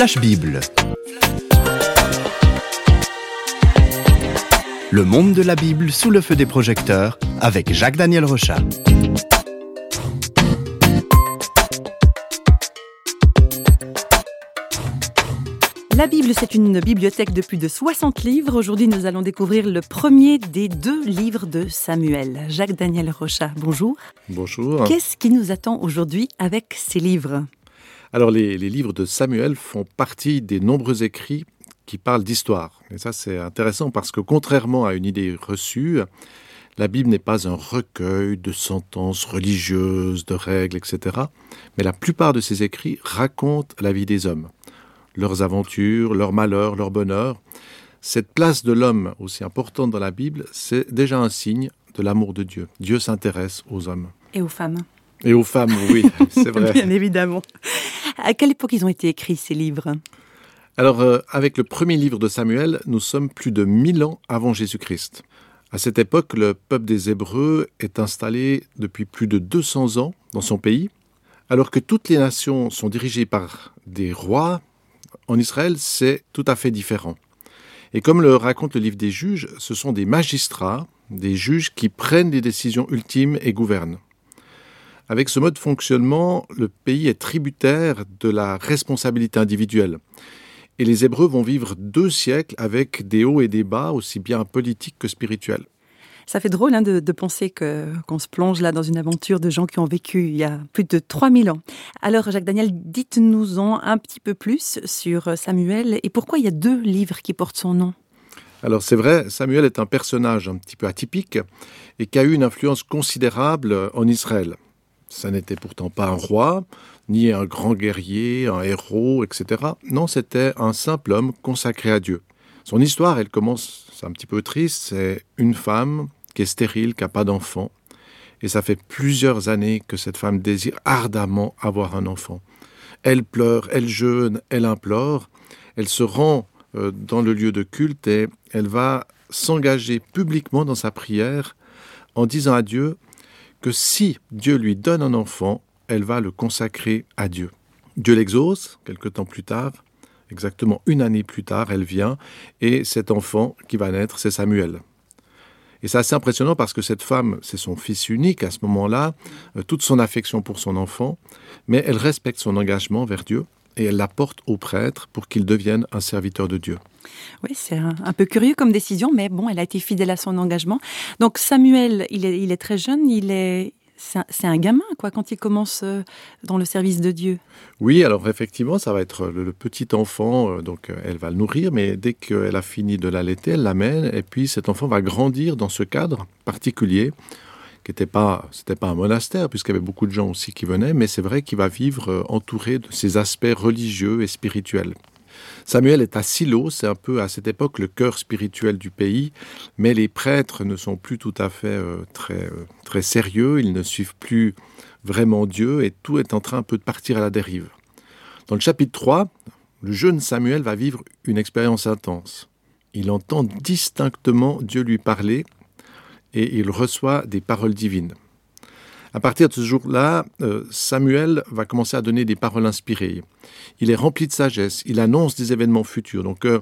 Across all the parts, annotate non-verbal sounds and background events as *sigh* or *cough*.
Flash Bible. Le monde de la Bible sous le feu des projecteurs avec Jacques-Daniel Rochat. La Bible, c'est une bibliothèque de plus de 60 livres. Aujourd'hui, nous allons découvrir le premier des deux livres de Samuel. Jacques-Daniel Rochat, bonjour. Bonjour. Qu'est-ce qui nous attend aujourd'hui avec ces livres? Alors, les, livres de Samuel font partie des nombreux écrits qui parlent d'histoire. Et ça, c'est intéressant parce que contrairement à une idée reçue, la Bible n'est pas un recueil de sentences religieuses, de règles, etc. Mais la plupart de ces écrits racontent la vie des hommes leurs aventures, leurs malheurs, leur bonheur. Cette place de l'homme aussi importante dans la Bible, c'est déjà un signe de l'amour de Dieu. Dieu s'intéresse aux hommes. Et aux femmes. Et aux femmes, oui, *laughs* c'est vrai. Bien évidemment. À quelle époque ils ont été écrits, ces livres? Alors, euh, avec le premier livre de Samuel, nous sommes plus de 1000 ans avant Jésus-Christ. À cette époque, le peuple des Hébreux est installé depuis plus de 200 ans dans son pays, alors que toutes les nations sont dirigées par des rois, en Israël, c'est tout à fait différent. Et comme le raconte le livre des juges, ce sont des magistrats, des juges qui prennent des décisions ultimes et gouvernent. Avec ce mode de fonctionnement, le pays est tributaire de la responsabilité individuelle. Et les Hébreux vont vivre deux siècles avec des hauts et des bas, aussi bien politiques que spirituels. Ça fait drôle hein, de, de, penser que, qu'on se plonge là dans une aventure de gens qui ont vécu il y a plus de 3000 ans. Alors, Jacques Daniel, dites-nous-en un petit peu plus sur Samuel et pourquoi il y a deux livres qui portent son nom. Alors c'est vrai, Samuel est un personnage un petit peu atypique et qui a eu une influence considérable en Israël. Ça n'était pourtant pas un roi, ni un grand guerrier, un héros, etc. Non, c'était un simple homme consacré à Dieu. Son histoire, elle commence, c'est un petit peu triste, c'est une femme qui est stérile, qui n'a pas d'enfant. Et ça fait plusieurs années que cette femme désire ardemment avoir un enfant. Elle pleure, elle jeûne, elle implore, elle se rend euh, dans le lieu de culte et elle va s'engager publiquement dans sa prière en disant à Dieu que si Dieu lui donne un enfant, elle va le consacrer à Dieu. Dieu l'exauce, quelque temps plus tard, exactement une année plus tard, elle vient, et cet enfant qui va naître, c'est Samuel. Et c'est assez impressionnant parce que cette femme, c'est son fils unique à ce moment-là, euh, toute son affection pour son enfant, mais elle respecte son engagement vers Dieu et elle l'apporte au prêtre pour qu'il devienne un serviteur de Dieu. Oui, c'est un, un, peu curieux comme décision, mais bon, elle a été fidèle à son engagement. Donc Samuel, il est, il est très jeune, il est, c'est un, gamin, quoi, quand il commence euh, dans le service de Dieu. Oui, alors effectivement, ça va être le, petit enfant, euh, donc elle va le nourrir, mais dès qu'elle a fini de l'allaiter, elle l'amène, et puis cet enfant va grandir dans ce cadre particulier, qui n'était pas, c'était pas un monastère, puisqu'il y avait beaucoup de gens aussi qui venaient, mais c'est vrai qu'il va vivre euh, entouré de ces aspects religieux et spirituels. Samuel est à Silo, c'est un peu à cette époque le cœur spirituel du pays, mais les prêtres ne sont plus tout à fait euh, très, euh, très sérieux, ils ne suivent plus vraiment Dieu et tout est en train un peu de partir à la dérive. Dans le chapitre 3, le jeune Samuel va vivre une expérience intense. Il entend distinctement Dieu lui parler et il reçoit des paroles divines. À partir de ce jour-là, euh, Samuel va commencer à donner des paroles inspirées. Il est rempli de sagesse, il annonce des événements futurs. Donc, euh,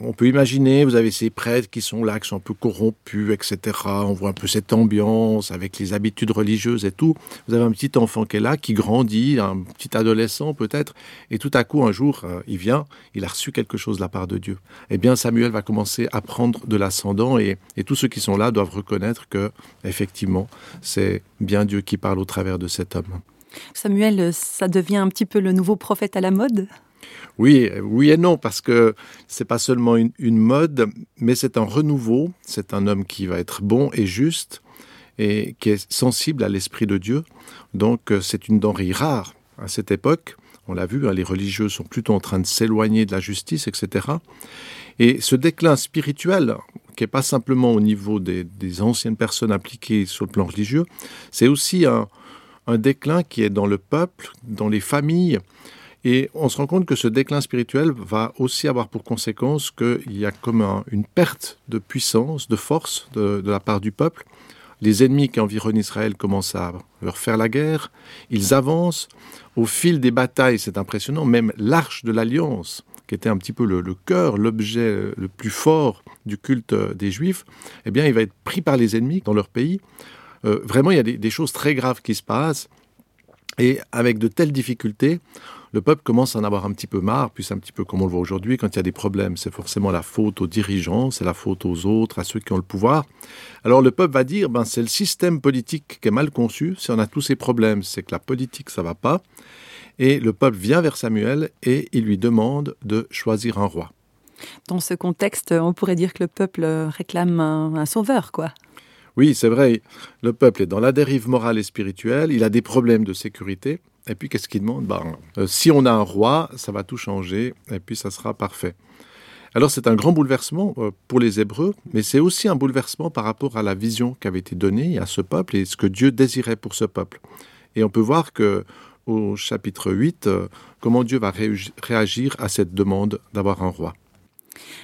on peut imaginer, vous avez ces prêtres qui sont là, qui sont un peu corrompus, etc. On voit un peu cette ambiance avec les habitudes religieuses et tout. Vous avez un petit enfant qui est là, qui grandit, un petit adolescent peut-être, et tout à coup, un jour, euh, il vient, il a reçu quelque chose de la part de Dieu. Eh bien, Samuel va commencer à prendre de l'ascendant et, et tous ceux qui sont là doivent reconnaître que, effectivement, c'est bien Dieu qui parle au travers de cet homme. Samuel, ça devient un petit peu le nouveau prophète à la mode? Oui, oui et non, parce que c'est pas seulement une, mode, mais c'est un renouveau. C'est un homme qui va être bon et juste et qui est sensible à l'esprit de Dieu. Donc c'est une denrée rare à cette époque. On l'a vu, hein, les religieux sont plutôt en train de s'éloigner de la justice, etc. Et ce déclin spirituel, qui n'est pas simplement au niveau des, anciennes personnes impliquées sur le plan religieux, c'est aussi un déclin qui est dans le peuple, dans les familles, Et on se rend compte que ce déclin spirituel va aussi avoir pour conséquence qu'il y a comme un, une perte de puissance, de force de, la part du peuple, Les ennemis qui environnent Israël commencent à leur faire la guerre. Ils avancent. Au fil des batailles, c'est impressionnant, même l'arche de l'alliance, qui était un petit peu le, cœur, l'objet le plus fort du culte des Juifs, eh bien, il va être pris par les ennemis dans leur pays. Euh, vraiment, il y a des, choses très graves qui se passent. Et avec de telles difficultés, le peuple commence à en avoir un petit peu marre, puis c'est un petit peu comme on le voit aujourd'hui, quand il y a des problèmes, c'est forcément la faute aux dirigeants, c'est la faute aux autres, à ceux qui ont le pouvoir. Alors le peuple va dire, ben, c'est le système politique qui est mal conçu, si on a tous ces problèmes, c'est que la politique, ça va pas. Et le peuple vient vers Samuel et il lui demande de choisir un roi. Dans ce contexte, on pourrait dire que le peuple réclame un, un sauveur, quoi. Oui, c'est vrai, le peuple est dans la dérive morale et spirituelle, il a des problèmes de sécurité, et puis qu'est-ce qu'il demande? Ben, euh, Si on a un roi, ça va tout changer, et puis ça sera parfait. Alors c'est un grand bouleversement euh, pour les Hébreux, mais c'est aussi un bouleversement par rapport à la vision qui avait été donnée à ce peuple et ce que Dieu désirait pour ce peuple. Et on peut voir que au chapitre 8, euh, comment Dieu va réagir à cette demande d'avoir un roi.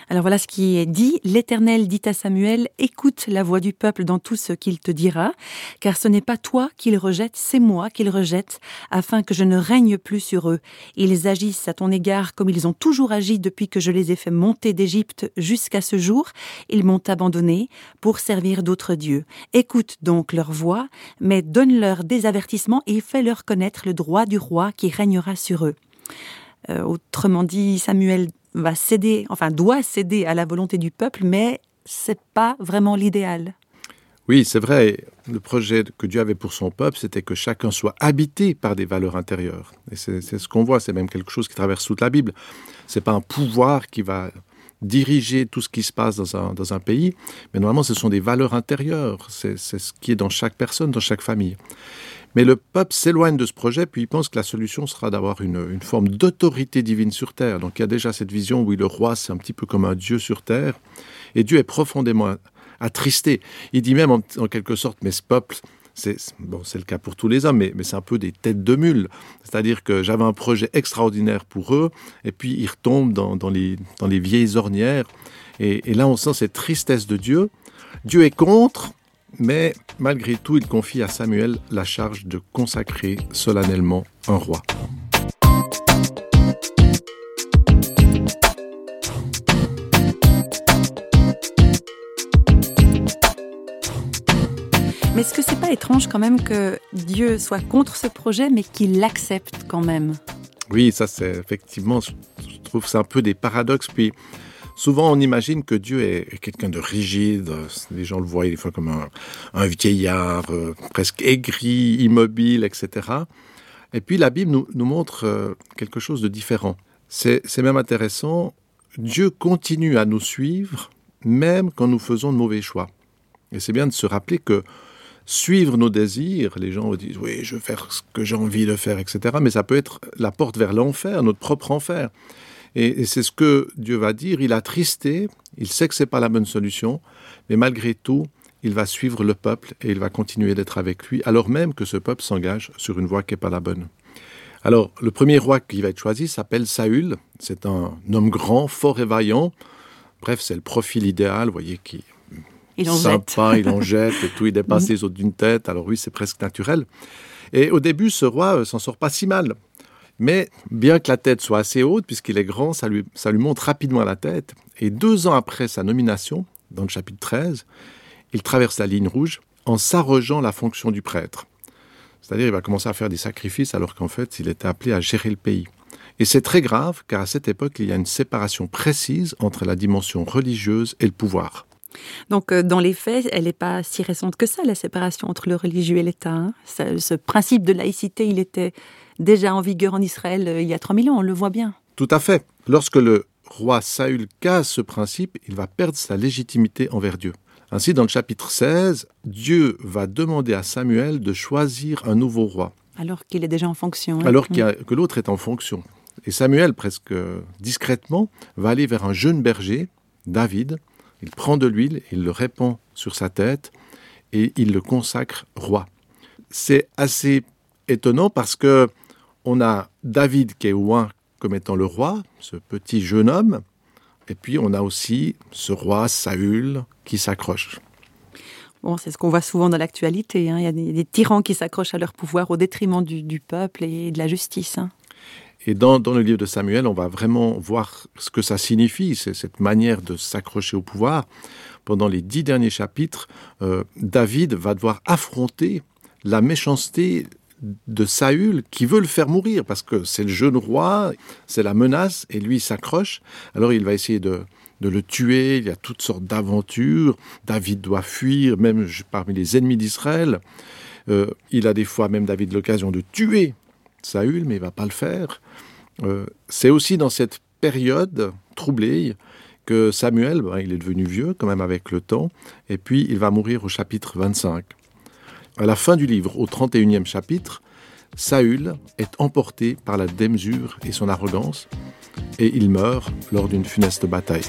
Alors voilà ce qui est dit. L'Éternel dit à Samuel, écoute la voix du peuple dans tout ce qu'il te dira, car ce n'est pas toi qu'il rejette, c'est moi qu'il rejette, afin que je ne règne plus sur eux. Ils agissent à ton égard comme ils ont toujours agi depuis que je les ai fait monter d'Égypte jusqu'à ce jour. Ils m'ont abandonné pour servir d'autres dieux. Écoute donc leur voix, mais donne-leur des avertissements et fais-leur connaître le droit du roi qui régnera sur eux. Euh, autrement dit, Samuel va céder, enfin doit céder à la volonté du peuple, mais c'est pas vraiment l'idéal. Oui, c'est vrai. Le projet que Dieu avait pour son peuple, c'était que chacun soit habité par des valeurs intérieures. Et c'est ce qu'on voit. C'est même quelque chose qui traverse toute la Bible. C'est pas un pouvoir qui va diriger tout ce qui se passe dans un, dans un pays, mais normalement, ce sont des valeurs intérieures. C'est ce qui est dans chaque personne, dans chaque famille. Mais le peuple s'éloigne de ce projet, puis il pense que la solution sera d'avoir une, forme d'autorité divine sur terre. Donc il y a déjà cette vision où le roi, c'est un petit peu comme un dieu sur terre. Et Dieu est profondément attristé. Il dit même en, quelque sorte, mais ce peuple, c'est bon, le cas pour tous les hommes, mais, c'est un peu des têtes de mule. C'est-à-dire que j'avais un projet extraordinaire pour eux, et puis ils retombent dans, les, dans les vieilles ornières. Et, et là, on sent cette tristesse de Dieu. Dieu est contre, mais malgré tout, il confie à Samuel la charge de consacrer solennellement un roi. Mais est-ce que c'est pas étrange quand même que Dieu soit contre ce projet, mais qu'il l'accepte quand même? Oui, ça c'est effectivement, je trouve c'est un peu des paradoxes. Puis Souvent, on imagine que Dieu est quelqu'un de rigide. Les gens le voient des fois comme un, vieillard, euh, presque aigri, immobile, etc. Et puis la Bible nous, montre euh, quelque chose de différent. C'est même intéressant. Dieu continue à nous suivre, même quand nous faisons de mauvais choix. Et c'est bien de se rappeler que suivre nos désirs, les gens disent oui, je veux faire ce que j'ai envie de faire, etc. Mais ça peut être la porte vers l'enfer, notre propre enfer. Et, c'est ce que Dieu va dire. Il a tristé, il sait que c'est pas la bonne solution, mais malgré tout, il va suivre le peuple et il va continuer d'être avec lui, alors même que ce peuple s'engage sur une voie qui n'est pas la bonne. Alors, le premier roi qui va être choisi s'appelle Saül. C'est un homme grand, fort et vaillant. Bref, c'est le profil idéal, vous voyez, qui il en sympa, jette. il en jette et tout, il *laughs* dépasse les autres d'une tête. Alors oui, c'est presque naturel. Et au début, ce roi euh, s'en sort pas si mal. Mais bien que la tête soit assez haute, puisqu'il est grand, ça lui, monte rapidement la tête. Et deux ans après sa nomination, dans le chapitre 13, il traverse la ligne rouge en s'arrogeant la fonction du prêtre. C'est-à-dire il va commencer à faire des sacrifices alors qu'en fait il était appelé à gérer le pays. Et c'est très grave car à cette époque il y a une séparation précise entre la dimension religieuse et le pouvoir. Donc, euh, dans les faits, elle n'est pas si récente que ça, la séparation entre le religieux et l'État. Hein. Ce principe de laïcité, il était déjà en vigueur en Israël euh, il y a 3000 ans, on le voit bien. Tout à fait. Lorsque le roi Saül casse ce principe, il va perdre sa légitimité envers Dieu. Ainsi, dans le chapitre 16, Dieu va demander à Samuel de choisir un nouveau roi. Alors qu'il est déjà en fonction. Hein. Alors mm. que l'autre est en fonction. Et Samuel, presque discrètement, va aller vers un jeune berger, David. Il prend de l'huile, il le répand sur sa tête et il le consacre roi. C'est assez étonnant parce que on a David qui est loin comme étant le roi, ce petit jeune homme, et puis on a aussi ce roi Saül qui s'accroche. Bon, c'est ce qu'on voit souvent dans l'actualité. Hein. Il y a des, tyrans qui s'accrochent à leur pouvoir au détriment du, peuple et de la justice. Hein. Et dans, le livre de Samuel, on va vraiment voir ce que ça signifie, c'est cette manière de s'accrocher au pouvoir. Pendant les dix derniers chapitres, euh, David va devoir affronter la méchanceté de Saül qui veut le faire mourir parce que c'est le jeune roi, c'est la menace et lui s'accroche. Alors il va essayer de, le tuer, il y a toutes sortes d'aventures. David doit fuir, même parmi les ennemis d'Israël. Euh, il a des fois même David l'occasion de tuer Saül, mais il va pas le faire. Euh, c'est aussi dans cette période troublée que Samuel, ben, il est devenu vieux quand même avec le temps, et puis il va mourir au chapitre 25. À la fin du livre, au 31e chapitre, Saül est emporté par la démesure et son arrogance, et il meurt lors d'une funeste bataille.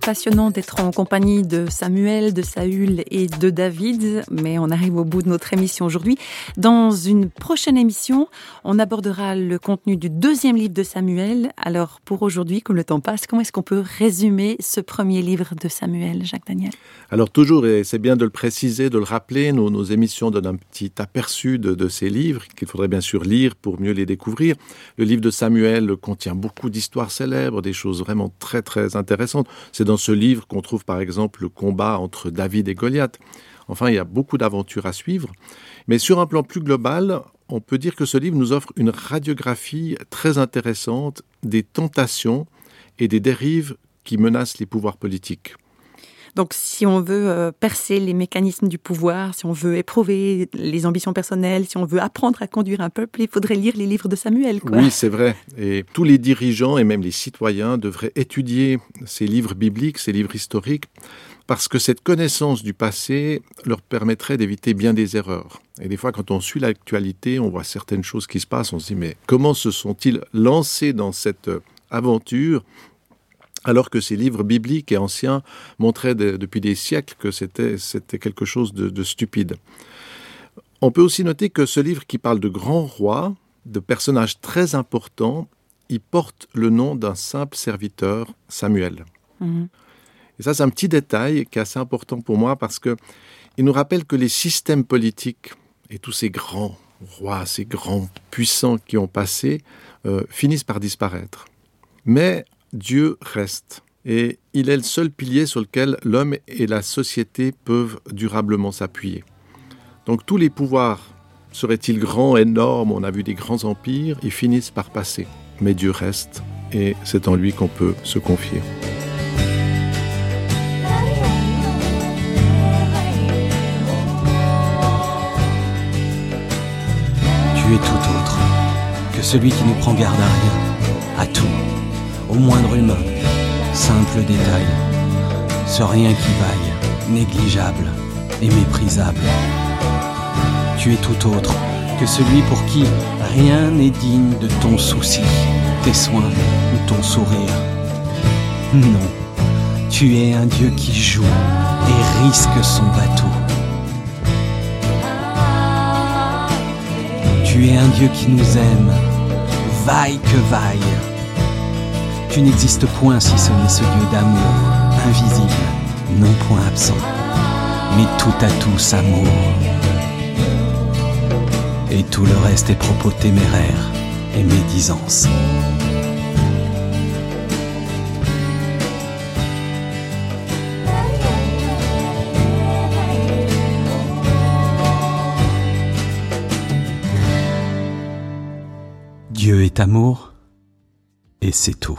Passionnant d'être en compagnie de Samuel, de Saül et de David, mais on arrive au bout de notre émission aujourd'hui. Dans une prochaine émission, on abordera le contenu du deuxième livre de Samuel. Alors pour aujourd'hui, comme le temps passe, comment est-ce qu'on peut résumer ce premier livre de Samuel, Jacques Daniel? Alors toujours, et c'est bien de le préciser, de le rappeler, nos, émissions donnent un petit aperçu de, de ces livres qu'il faudrait bien sûr lire pour mieux les découvrir. Le livre de Samuel contient beaucoup d'histoires célèbres, des choses vraiment très très intéressantes. C'est dans ce livre qu'on trouve par exemple le combat entre David et Goliath. Enfin, il y a beaucoup d'aventures à suivre. Mais sur un plan plus global, on peut dire que ce livre nous offre une radiographie très intéressante des tentations et des dérives qui menacent les pouvoirs politiques. Donc, si on veut euh, percer les mécanismes du pouvoir, si on veut éprouver les ambitions personnelles, si on veut apprendre à conduire un peuple, il faudrait lire les livres de Samuel. Oui, c'est vrai. Et tous les dirigeants et même les citoyens devraient étudier ces livres bibliques, ces livres historiques, parce que cette connaissance du passé leur permettrait d'éviter bien des erreurs. Et des fois, quand on suit l'actualité, on voit certaines choses qui se passent, on se dit, mais comment se sont-ils lancés dans cette aventure alors que ces livres bibliques et anciens montraient depuis des siècles que c'était quelque chose de, stupide. On peut aussi noter que ce livre qui parle de grands rois, de personnages très importants, il porte le nom d'un simple serviteur, Samuel. Mhm. Et ça, c'est un petit détail qui est assez important pour moi parce que il nous rappelle que les systèmes politiques et tous ces grands rois, ces grands puissants qui ont passé, euh, finissent par disparaître. Mais Dieu reste. Et il est le seul pilier sur lequel l'homme et la société peuvent durablement s'appuyer. Donc tous les pouvoirs, seraient-ils grands, énormes, on a vu des grands empires, ils finissent par passer. Mais Dieu reste et c'est en lui qu'on peut se confier. Tu es tout autre que celui qui ne prend garde à rien, à tout moindre humain, simple détail, sans rien qui vaille, négligeable et méprisable. Tu es tout autre que celui pour qui rien n'est digne de ton souci, tes soins ou ton sourire. Non, tu es un Dieu qui joue et risque son bateau. Tu es un Dieu qui nous aime, vaille que vaille tu n'existes point si ce n'est ce Dieu d'amour, invisible, non point absent, mais tout à tous amour. Et tout le reste est propos téméraires et médisance. Dieu est amour, et c'est tout.